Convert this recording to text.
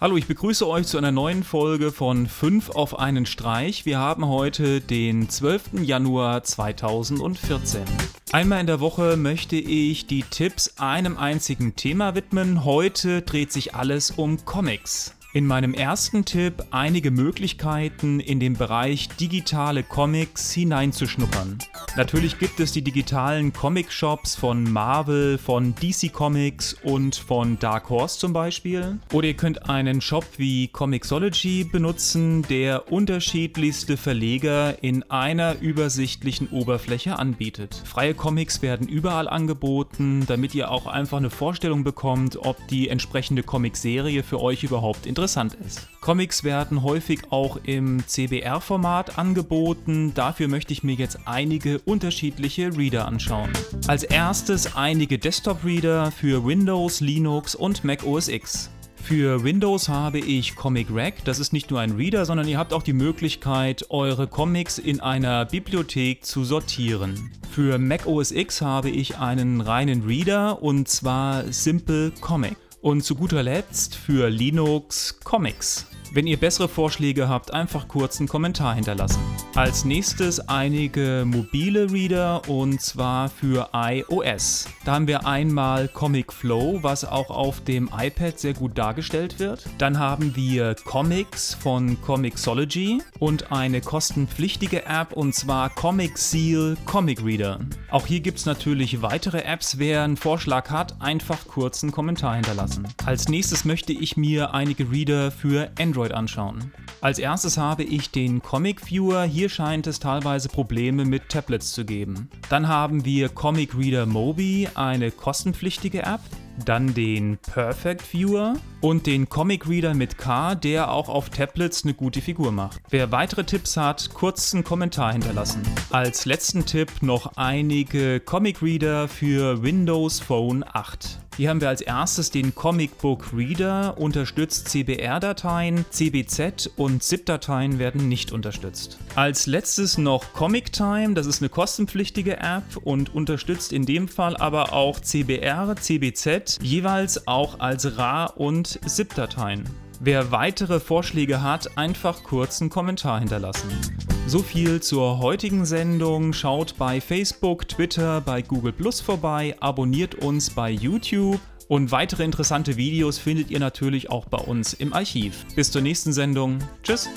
Hallo, ich begrüße euch zu einer neuen Folge von 5 auf einen Streich. Wir haben heute den 12. Januar 2014. Einmal in der Woche möchte ich die Tipps einem einzigen Thema widmen. Heute dreht sich alles um Comics. In meinem ersten Tipp einige Möglichkeiten in den Bereich digitale Comics hineinzuschnuppern. Natürlich gibt es die digitalen Comic-Shops von Marvel, von DC Comics und von Dark Horse zum Beispiel. Oder ihr könnt einen Shop wie Comixology benutzen, der unterschiedlichste Verleger in einer übersichtlichen Oberfläche anbietet. Freie Comics werden überall angeboten, damit ihr auch einfach eine Vorstellung bekommt, ob die entsprechende Comicserie für euch überhaupt interessant interessant ist. Comics werden häufig auch im CBR-Format angeboten, dafür möchte ich mir jetzt einige unterschiedliche Reader anschauen. Als erstes einige Desktop-Reader für Windows, Linux und Mac OS X. Für Windows habe ich Comic Rack. Das ist nicht nur ein Reader, sondern ihr habt auch die Möglichkeit, eure Comics in einer Bibliothek zu sortieren. Für Mac OS X habe ich einen reinen Reader und zwar Simple Comic. Und zu guter Letzt für Linux Comics. Wenn ihr bessere Vorschläge habt, einfach kurz einen Kommentar hinterlassen. Als nächstes einige mobile Reader und zwar für iOS. Da haben wir einmal Comic Flow, was auch auf dem iPad sehr gut dargestellt wird. Dann haben wir Comics von Comixology und eine kostenpflichtige App und zwar Comic Seal Comic Reader. Auch hier gibt es natürlich weitere Apps. Wer einen Vorschlag hat, einfach kurz einen Kommentar hinterlassen. Als nächstes möchte ich mir einige Reader für Android anschauen. Als erstes habe ich den Comic Viewer. Hier scheint es teilweise Probleme mit Tablets zu geben. Dann haben wir Comic Reader Mobi, eine kostenpflichtige App dann den Perfect Viewer und den Comic Reader mit K, der auch auf Tablets eine gute Figur macht. Wer weitere Tipps hat, kurz einen Kommentar hinterlassen. Als letzten Tipp noch einige Comic Reader für Windows Phone 8. Hier haben wir als erstes den Comic Book Reader, unterstützt CBR-Dateien, CBZ und ZIP-Dateien werden nicht unterstützt. Als letztes noch Comic Time, das ist eine kostenpflichtige App und unterstützt in dem Fall aber auch CBR, CBZ, jeweils auch als RAR und ZIP-Dateien. Wer weitere Vorschläge hat, einfach kurz einen Kommentar hinterlassen. So viel zur heutigen Sendung. Schaut bei Facebook, Twitter, bei Google Plus vorbei, abonniert uns bei YouTube und weitere interessante Videos findet ihr natürlich auch bei uns im Archiv. Bis zur nächsten Sendung. Tschüss.